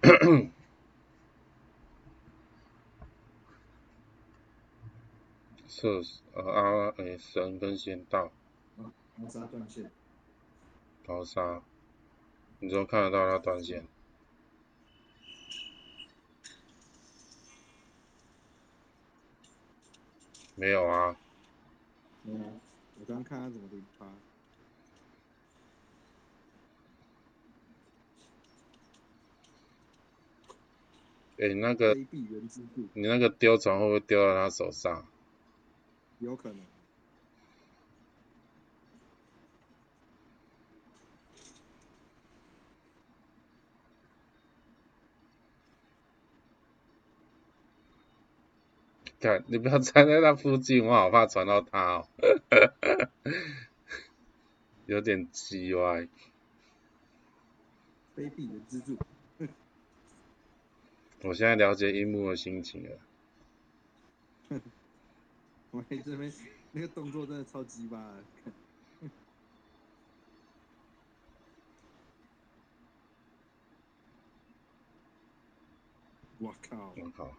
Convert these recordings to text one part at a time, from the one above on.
射呃阿诶神跟仙道，高沙断线，高沙，你怎么看得到它断线？没有啊，没有，我刚刚看他怎么零八，诶，那个你那个丢船会不会丢到他手上？有可能。看，你不要站在那附近，我好怕传到他哦，有点鸡歪。非币原之助，我现在了解樱木的心情了。我这边那个动作真的超鸡巴的。我靠！我靠，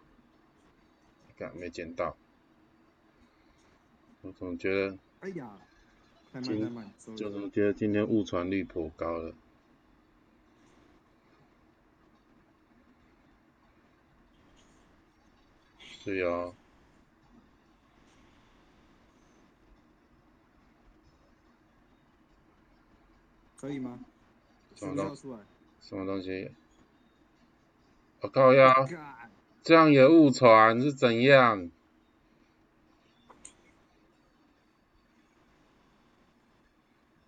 看没捡到，我总觉得，哎呀，太慢今太慢，就了是觉得今天误传率颇高了。是呀，可以吗？什么东是不是要出来？什么东西？我靠呀，干这样也误传是怎样？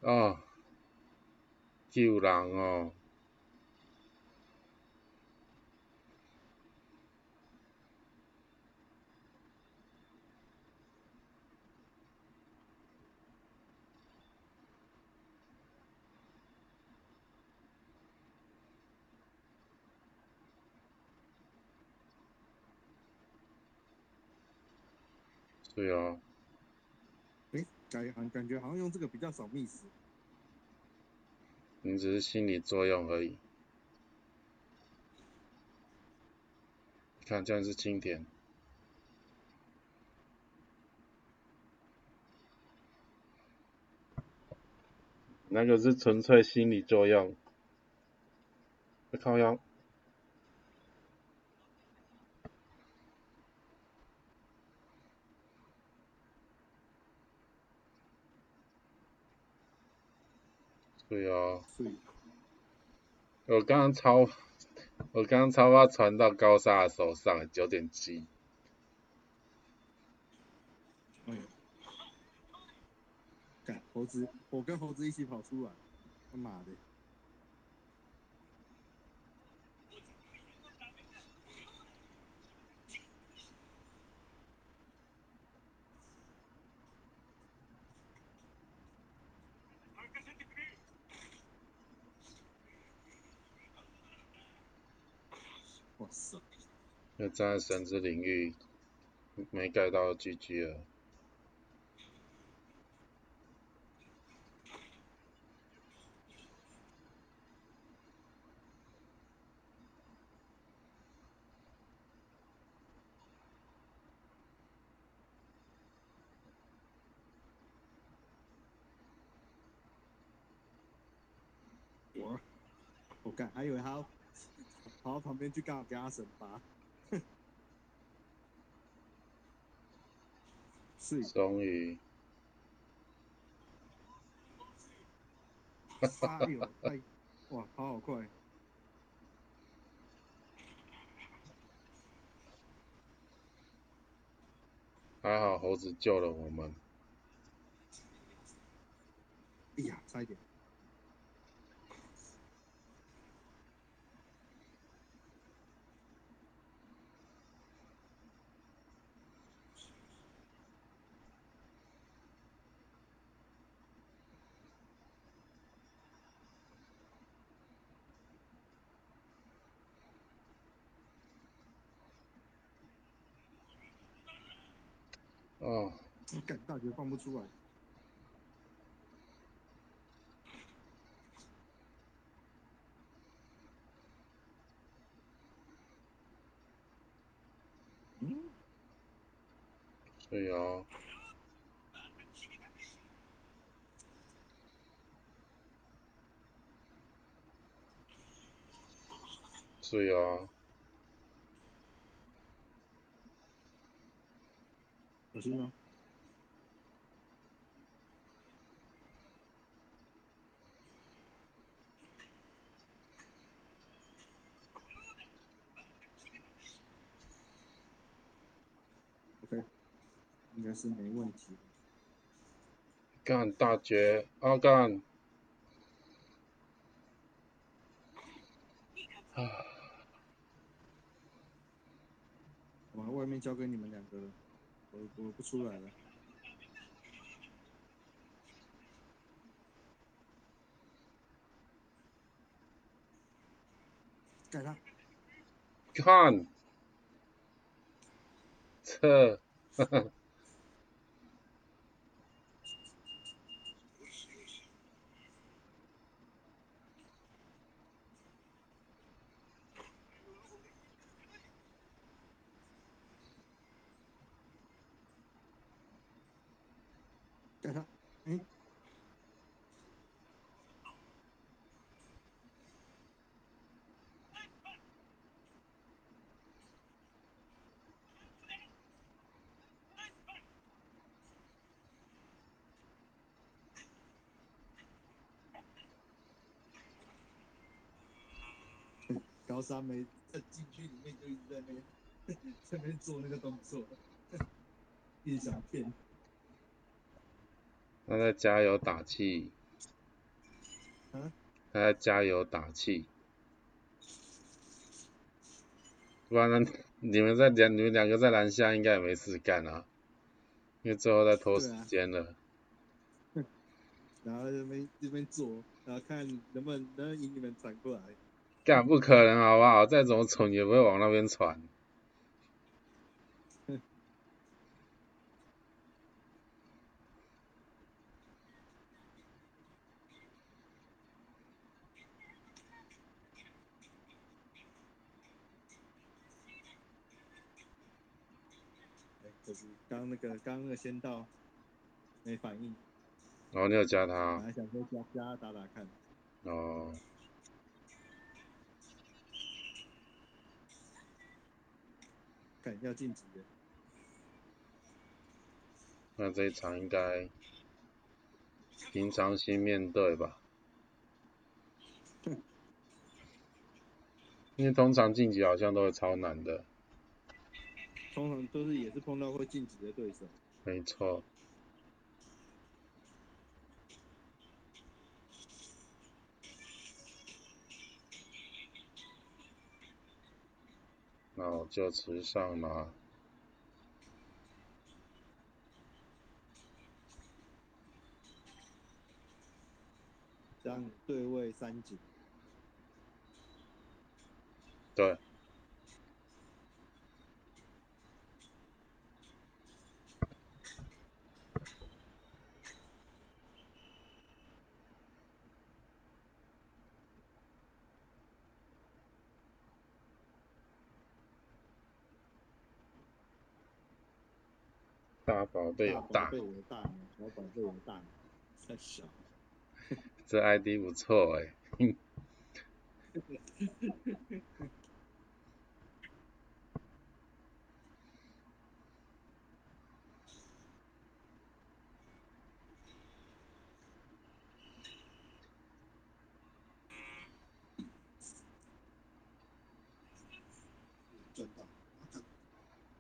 哦，救人哦！是哦，哎，感觉好像用这个比较少 miss。你只是心理作用而已。你看，这样是经典。那个是纯粹心理作用。靠腰。对哦。我刚刚超，我刚刚超发传到高沙的手上，九点七。哎呦，干猴子，我跟猴子一起跑出来，他妈的！那站在神之领域，没盖到 GG 了。我？我干，还以为他要跑到旁边去干嘛给他神拔。是，终于，哇，跑好快！还好猴子救了我们。哎呀，差一点。啊，不敢，大觉放不出来。嗯。对呀。对呀。心哦。OK，应该是没问题。干大绝，阿干。啊。把外面交给你们两个了，我我不出来了。干啥。看。这，哈哈。给他，嗯。高三没在禁区里面就一直在那边，在那边做那个动作，一直想骗。他在加油打气。啊？他在加油打气。不然呢？你们在两你们两个在篮下应该也没事干啊，因为最后在拖时间了。然后这边这边做，然后看能不能能引你们传过来。干不可能好不好？再怎么蠢也不会往那边传。就是刚那个刚那个先到，没反应。哦，你有加他？本来想说加加打打看。哦。看要晋级的。那这一场应该平常心面对吧？因为通常晋级好像都会超难的。通常都是也是碰到会晋级的对手。没错。那我就持上了。这样对位三井。对。大宝贝有大，小宝贝有大，太小。这 ID 不错哎。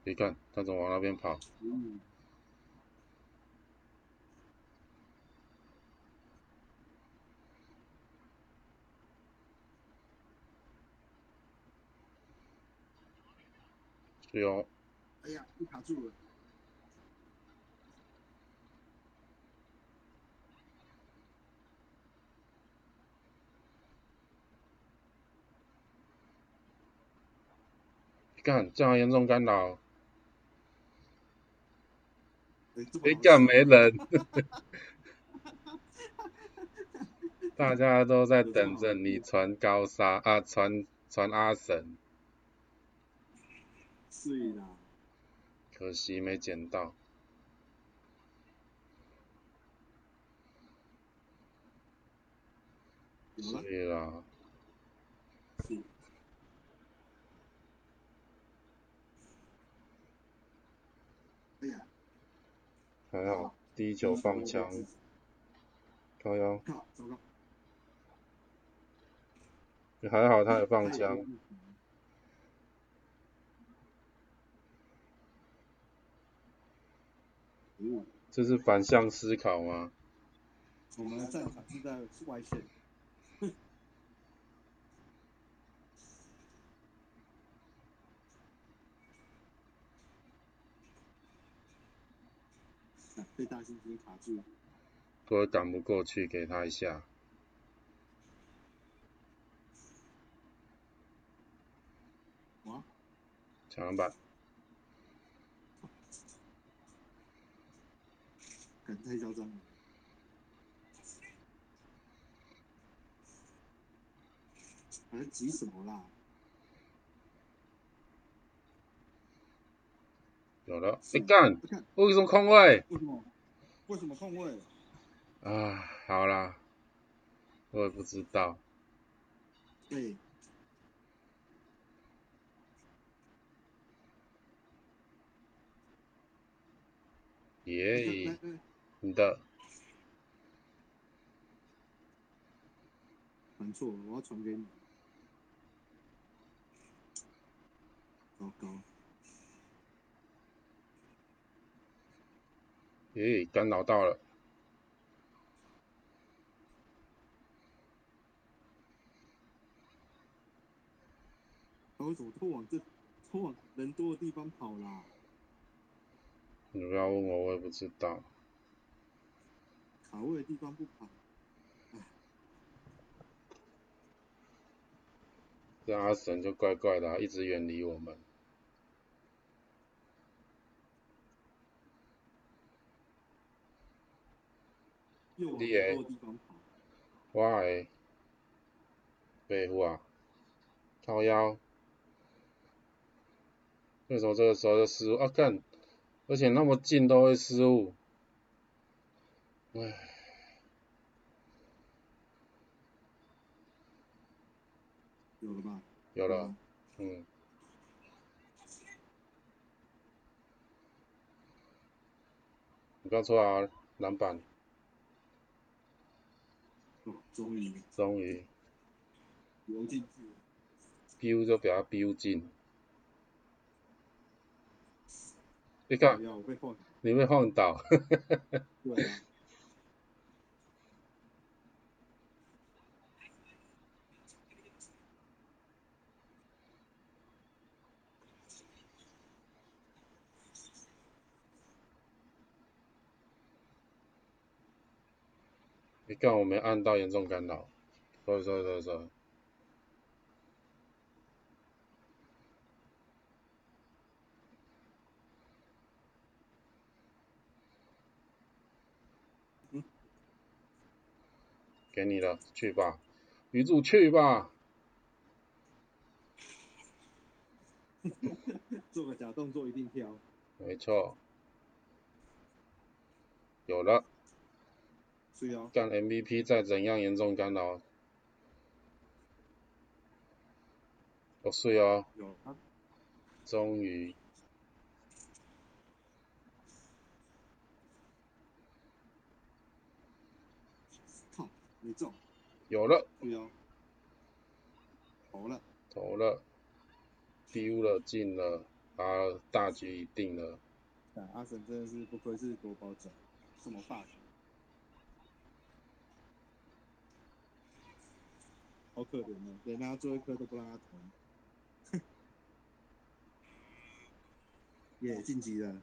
你看，他怎么往那边跑？有。哎呀，又卡住了。干，这样严重干扰。你干没人？大家都在等着你传高沙啊，传传阿神。是啦，可惜没捡到。是啦。哎呀，还好，低球放枪，高腰。还好，他也放枪。哦，这是反向思考吗？我们的战场是在外线，啊被大猩猩卡住，我也赶不过去，给他一下，哇，抢篮板，感太嚣张了。还在急什么啦？有了，哎干，为什么空位？为什么？为什么空位？啊，好啦，我也不知道，对，耶、的，传错了，我要传给你。糟糕，耶、干扰到了，他为什么都往这都往人多的地方跑啦？你不要问我，我也不知道。卡位的地方不跑，这阿神就怪怪的、啊，一直远离我们。又往你耶人多地方跑。我诶，背负啊，靠腰。为什么这个时候就失误啊？干，而且那么近都会失误，唉，有了吧？有了，嗯，你刚出来啊，篮板，哦，终于终于游进去就给他 biu 进。你看。你被晃倒，对啊。你看我没按到严重干扰，所以所以所以嗯给你了，去吧，女主去吧，做个假动作一定飘。没错，有了，是哦，干 MVP 再怎样严重干扰，哦是哦，有啊。终于靠，没中。有了，是哦。投了。投了，丢了进了，啊大局已定了。啊，阿神真的是不愧是夺宝者，这么霸气。好可怜哦，连他最后一颗都不让他投。也晋级了，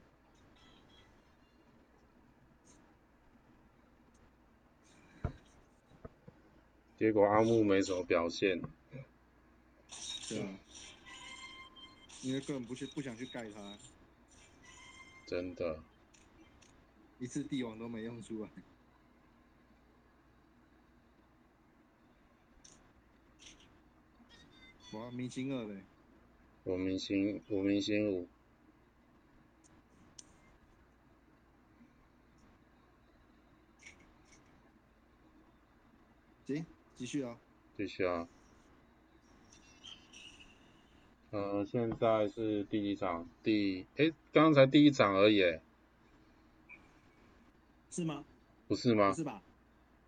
结果阿木没什么表现，对啊，因为根本不去不想去盖他，真的。一次帝王都没用出来。哇，明星二嘞，我明星我明星五，行，继继续啊，继续啊。呃，现在是第几场？第哎，刚才第一场而已，是吗？不是吗？是吧？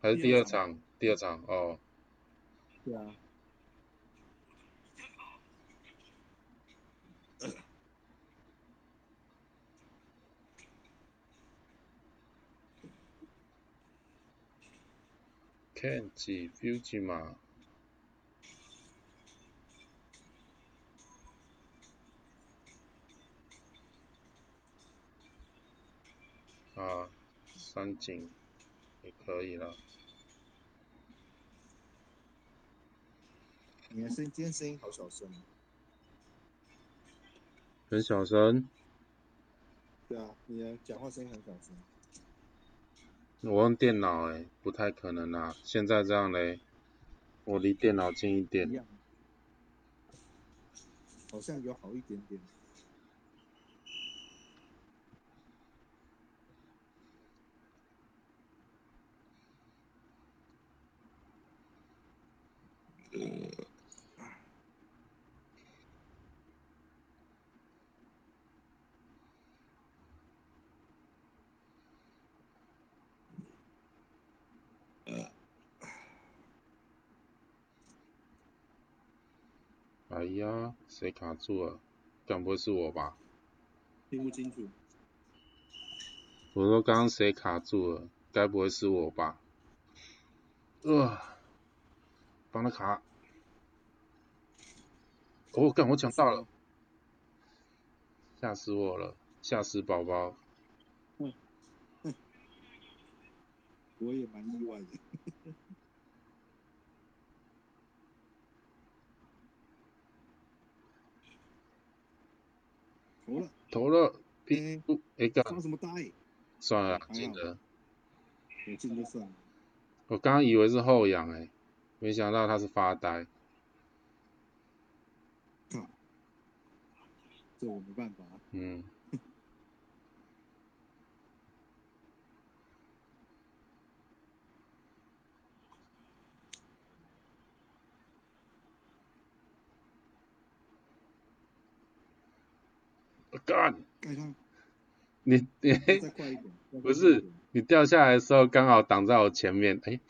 还是第二场？第二场哦。对啊。Kenji Fujima。啊，三井也可以了。你的声，今天声音好小声。很小声。对啊，你的讲话声音很小声。我用电脑诶，不太可能啊。现在这样嘞，我离电脑近一点。好像有好一点点。呀，谁卡住了？该不会是我吧？听不清楚。我说刚刚谁卡住了？该不会是我吧？呃，帮他卡。哦，干我抢到了，吓死我了，吓死宝宝。嗯嗯，我也蛮意外的。投了，投了，哎，哎干，发什么呆？算了，进了，我进就算了。我刚刚以为是后仰哎，没想到他是发呆。这我没办法。嗯。干！你你 不是你掉下来的时候刚好挡在我前面，哎，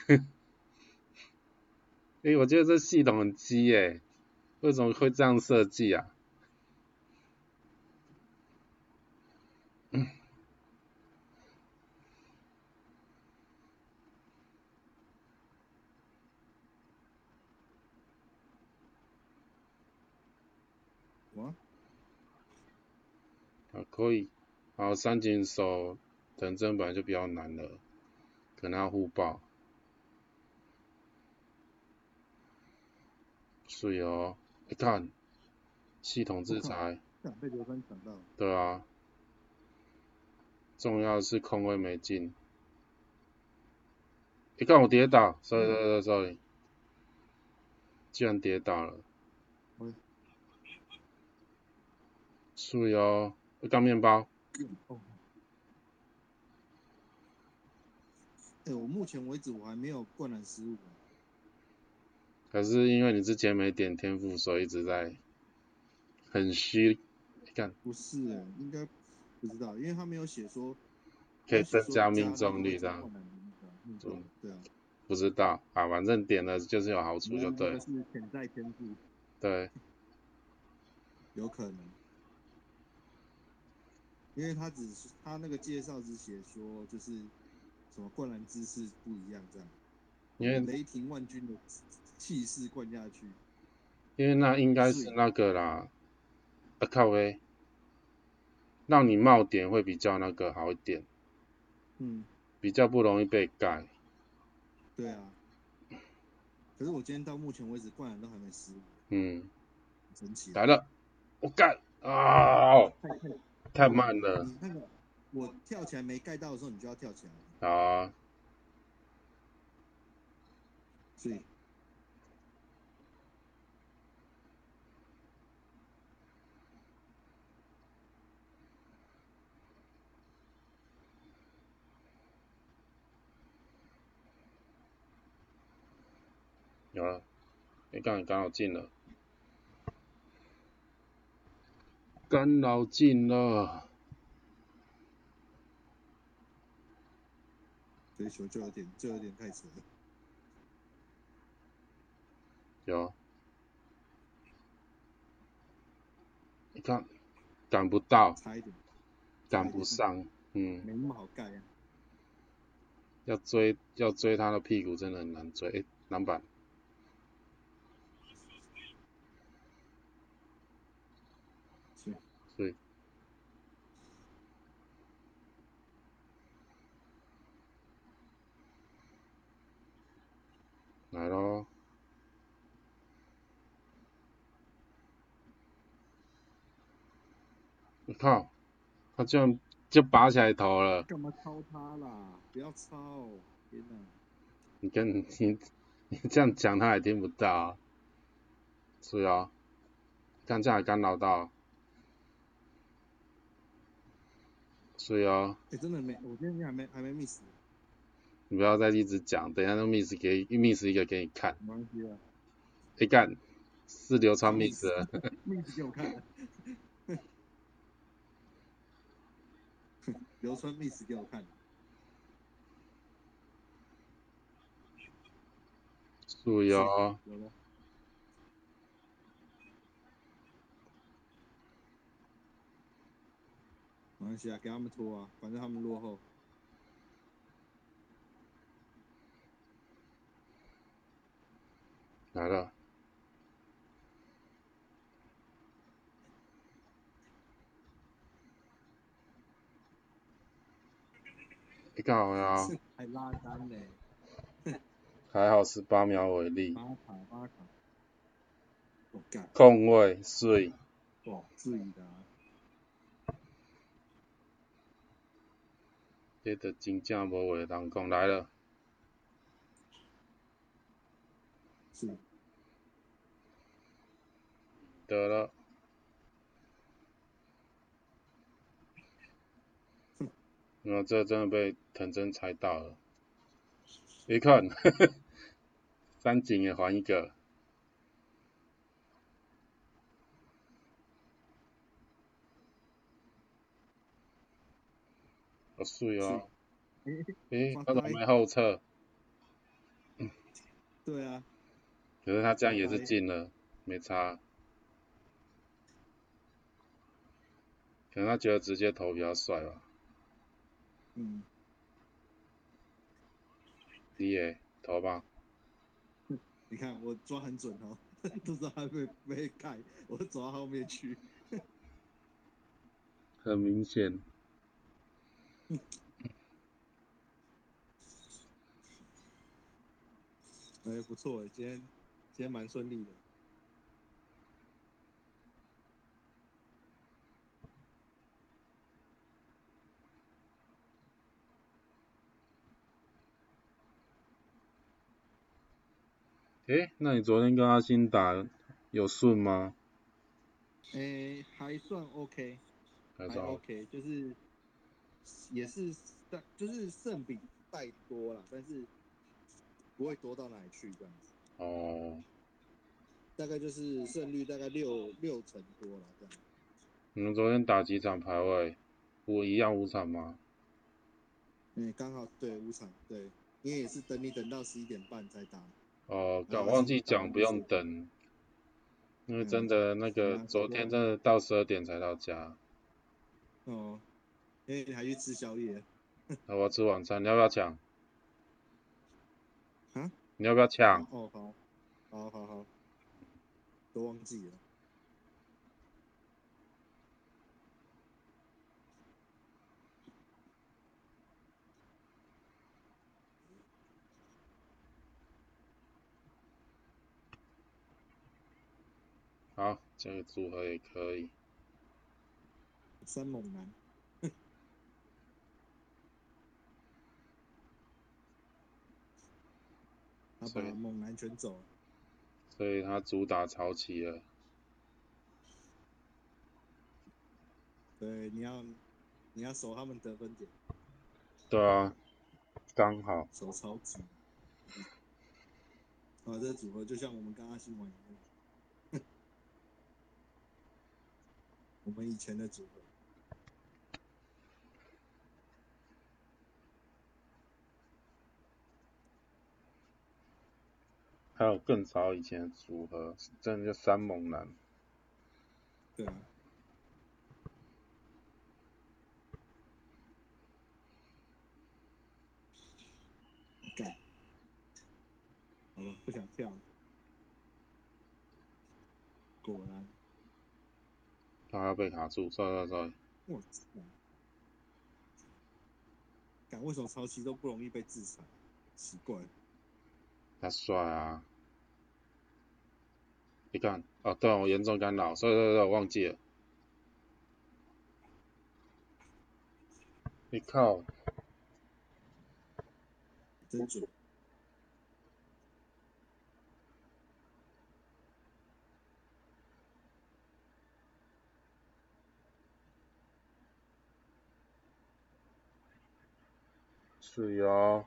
哎，我觉得这系统很鸡哎，为什么会这样设计啊？嗯。啊，可以，好，三井手藤真本来就比较难了，可能要互爆。水哦，你看，系统制裁。被刘三抢到。对啊。重要的是空位没进。你看我跌倒，sorry sorry sorry，居然跌倒了。水哦。干面包。哎，我目前为止我还没有灌篮失误。可是因为你之前没点天赋，所以一直在很虚。干。不是哎，应该不知道，因为他没有写说可以增加命中率这样。对啊。不知道啊，反正点了就是有好处就对。是潜在天赋。对。有可能。因为他只是他那个介绍只写说就是什么灌篮姿势不一样这样，因为雷霆万钧的气势灌下去，因为那应该是那个啦，啊靠喂，让你冒点会比较那个好一点，嗯，比较不容易被盖，对啊，可是我今天到目前为止灌篮都还没失误，嗯，神奇，来了，我干啊！太慢了。那个，我跳起来没盖到的时候，你就要跳起来。啊。是。有了，你刚刚好进了，干扰进了，这球就有点就有点太扯了。有，你看赶不到，差一点，赶不上，嗯，没那么好盖啊。要追要追他的屁股真的很难追，诶篮板，是，对，来咯，你靠，他居然就拔起来头了。干嘛抄他啦？不要抄！天哪！你跟你 你这样讲他也听不到、啊，是啊，看这样还干扰到，是啊，哎、真的没，我今天还没还没 miss，你不要再一直讲，等一下都 miss 给 miss 一个给你看，没关系啊哎干，是流川 miss 了，，miss 给我看。流川 miss 给我看，是哦，有了。没关系啊，给他们拖啊，反正他们落后。来了，你干好呀，还拉杆呢，还好十八秒为例，八卡八卡，我干，空位水，哇，注意的啊，这个真正无话通讲，来了，是，得了。然后这真的被藤真猜到了，一看，三井也还一个，好水哦！诶、他怎么呆没后撤？对啊，可是他这样也是进了，没差。可能他觉得直接投比较帅吧。嗯，你也投吧，你看我抓很准哦，都知道他被被盖，我走到后面去，很明显。哎、不错哎，今天今天蛮顺利的。诶，那你昨天跟阿星打有顺吗？哎、还算 OK，还算 OK，就是也是但就是胜比带多了，但是不会多到哪里去这样子，哦，大概就是胜率大概六六成多了这样。你们昨天打几场排位？我一样五场吗？嗯，刚好对五场对，因为也是等你等到十一点半才打。哦，然后刚忘记讲不用等，因为嗯真的那个啊昨天真的到十二点才到家，哦，因为你还去吃宵夜。那 我要吃晚餐，你要不要抢？啊？你要不要抢？哦，好，好好好，都忘记了。好，这个组合也可以。三猛男，他把猛男全走了。所以他主打潮起了，对，你要你要守他们得分点，对啊，刚好，守超级。啊，这个组合就像我们刚刚新闻一样，我们以前的组合。还有更早以前的组合，真的叫三猛男。对啊。干，好了，不想跳了。果然，他要被卡住，sorry sorry sorry。我操！敢，为什么超期都不容易被制裁？奇怪。他帅啊！你看，哦，对我严重干扰，所以对对，我忘记了。你靠！真准。是哟。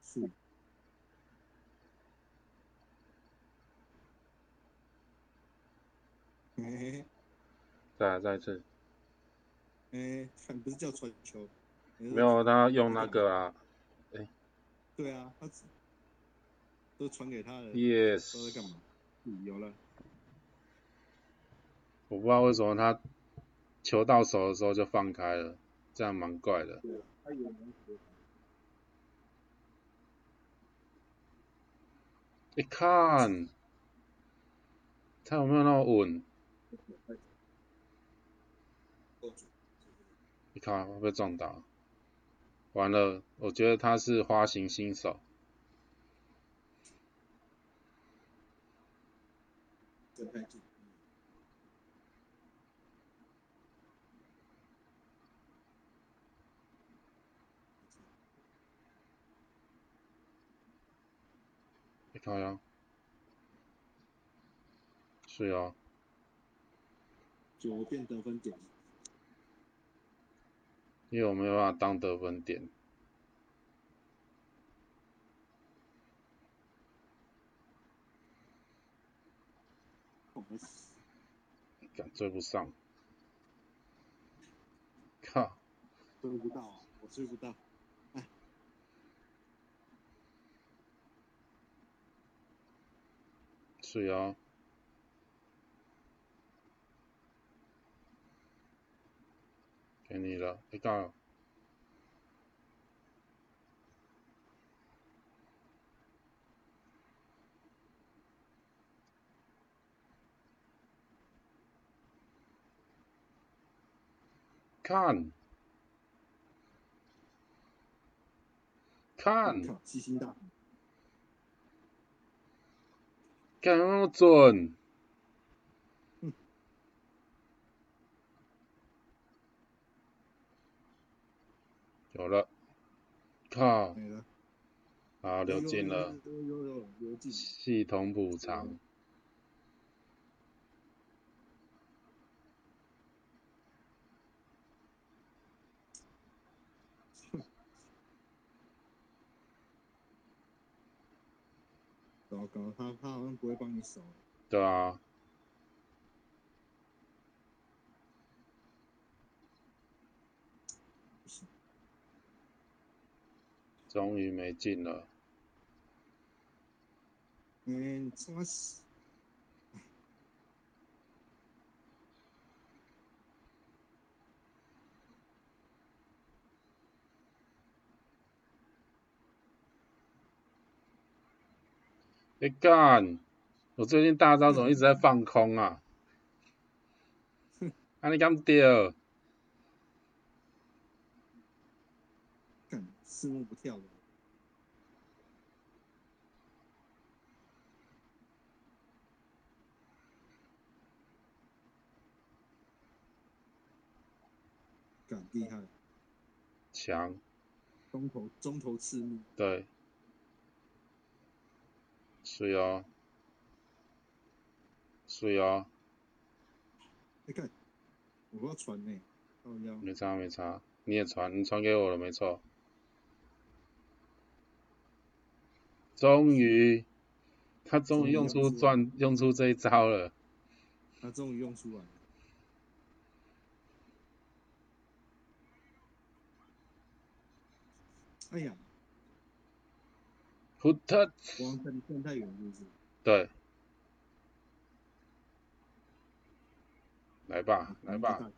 是。哎，再来再一次。哎，不是叫传球？没有，他用那个啊。哎。对啊，他都传给他。都在干嘛？有了。我不知道为什么他球到手的时候就放开了，这样蛮怪的。对，他有你看，他有没有那么稳？你看会被撞倒，完了，我觉得他是花型新手。你看呀，是啊，左边得分点，因为我没有办法当得分点，赶追不上，靠，追不到，我追不到。是啊，给你了，你看，看，看，细心大。敢那么准？有了，靠！好，流进了，系统补偿。糟糕，他他好像不会帮你守。对啊。终于没进了。嗯，真是。你干！我最近大招怎么一直在放空啊？哼，啊你敢掉？干，四目不跳了。干，厉害。强。中投，中投刺目。对。是啊，是啊。你看，我要传呢，靠腰。没差没差，你也传，你传给我了，没错。终于，他终于用出转，用出这一招了。他终于用出来了。哎呀，不特，光站站太远是不是？对。来吧，来吧。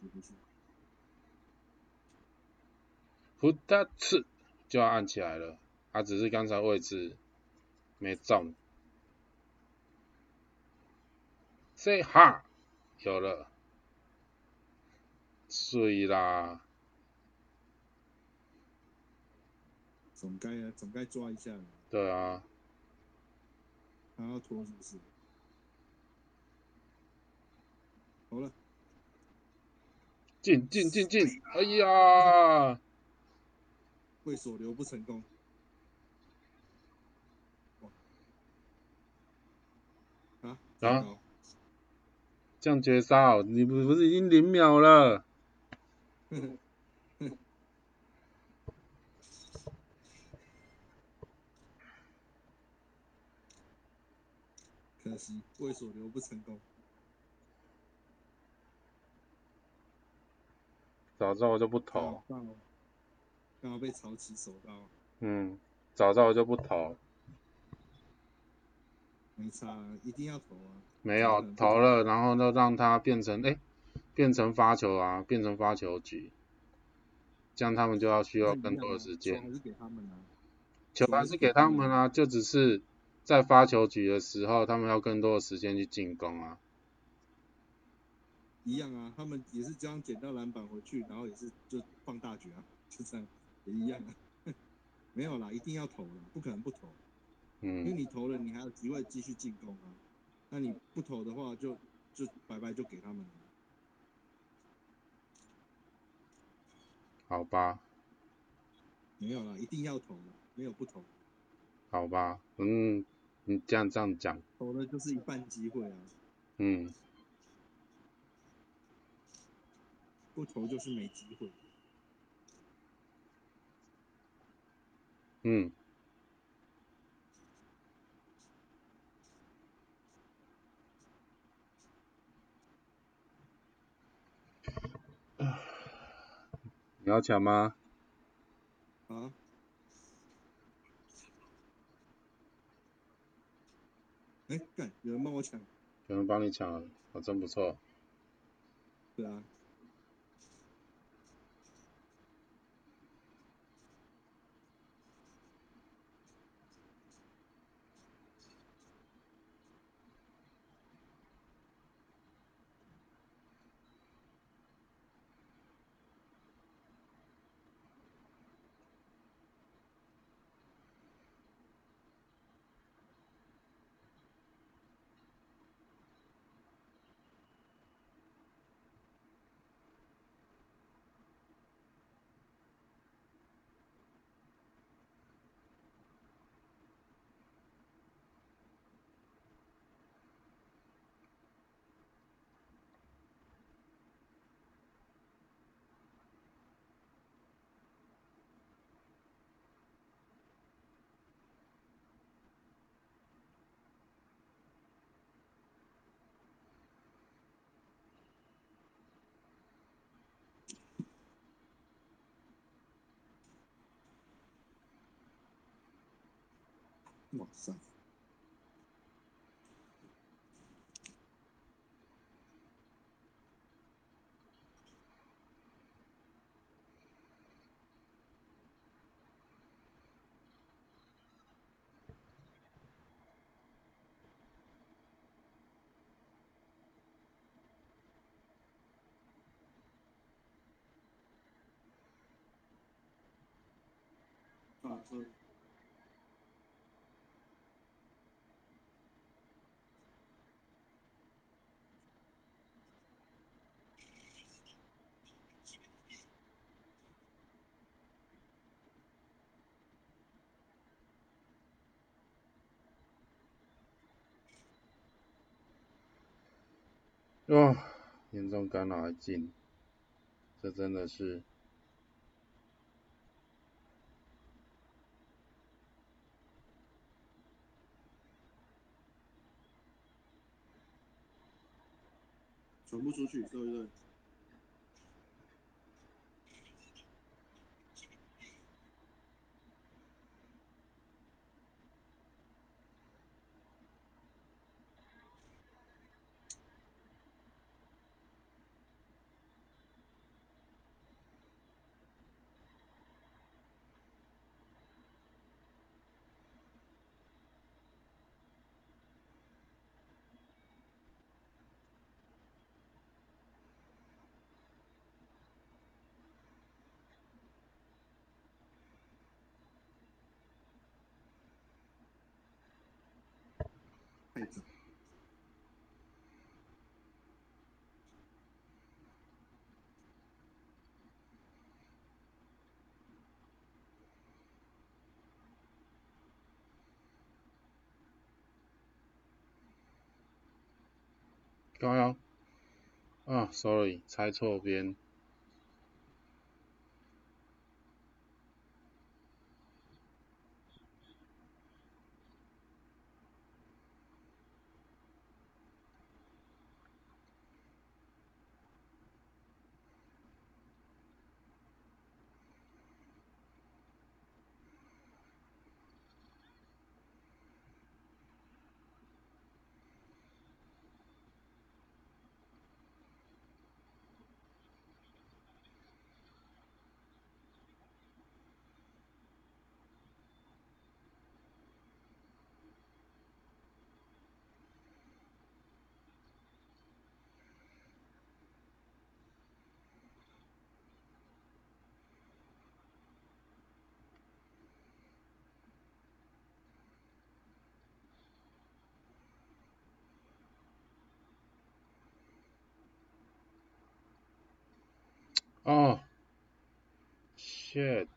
不特次就要按起来了，他只是刚才位置没中。Say hi，有了，睡啦。总该啊，总该抓一下。对啊。还要拖是不是？好了。进进进进！哎呀！会所留不成功。啊？啊？这样绝杀？你不不是已经零秒了？可惜，为所留不成功。早知道我就不投。刚好被曹起手到。嗯，早知道我就不投。没差，一定要投啊。没有投了，然后就让他变成哎，变成发球啊，变成发球局，这样他们就要需要更多的时间。球还是给他们啊。球还是给他们啊，就只是。在发球局的时候，他们要更多的时间去进攻啊。一样啊，他们也是这样捡到篮板回去，然后也是就放大局啊，就这样，也一样啊。没有啦，一定要投了，不可能不投。嗯。因为你投了，你还有机会继续进攻啊。那你不投的话，就就白白就给他们了。好吧。没有啦，一定要投的，没有不投。好吧，嗯。你这样这样讲，投了就是一半机会啊。嗯。不投就是没机会。嗯。你要抢吗？啊？哎，干！有人帮我抢，有人帮你抢了，我真不错。对啊。哇塞！啊，是。哦，严重干扰还进，这真的是。传不出去，对不对？太早。高阳，啊，sorry，猜错边。哦，shit。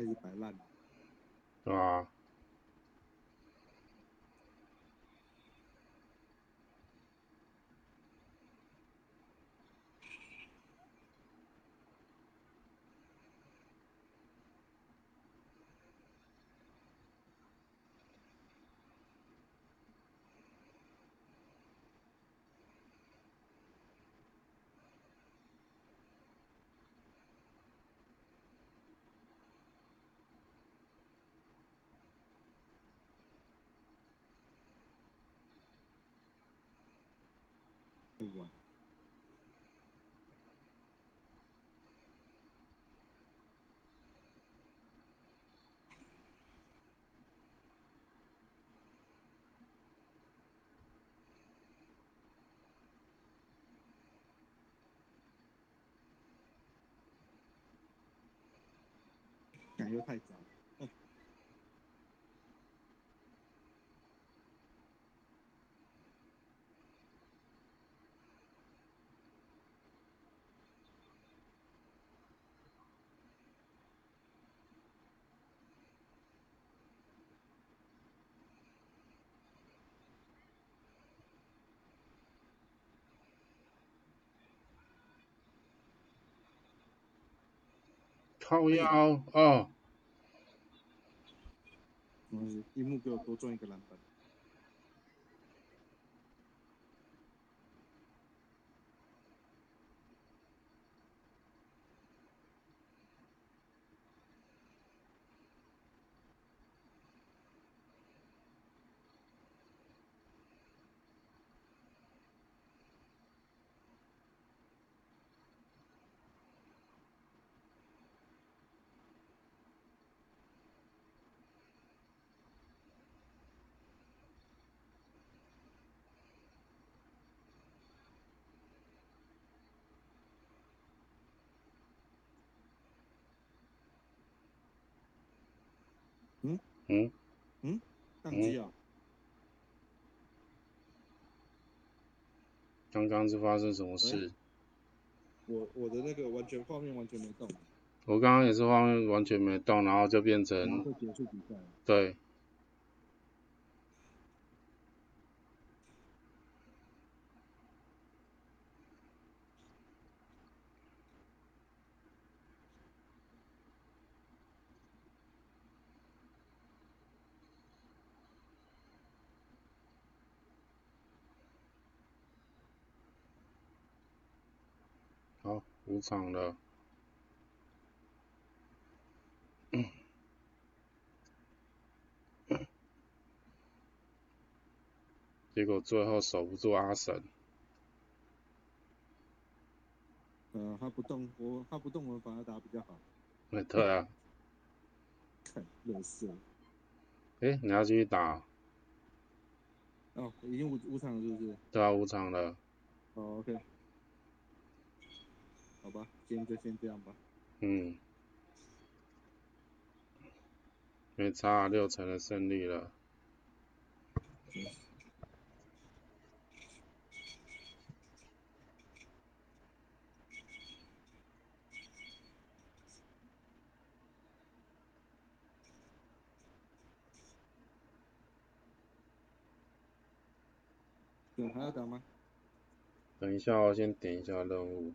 开始摆烂。对啊。太晚。感觉太早。靠腰哦，没关系，樱木给我多赚一个篮板。嗯，宕机啊！刚刚是发生什么事？我我的那个完全画面完全没动，我刚刚也是画面完全没动，然后就变然后成就结束比赛。对，好，五场了。结果最后守不住阿神，呃，他不动，我他不动，我反而打比较好。哎，对啊，看，乐色。哎，你要继续打？哦，已经五五场了，是不是？对啊，五场了。哦，OK。好吧，今天就先这样吧。嗯，没差，六成的胜利了。对，还要打吗？等一下，我先点一下任务。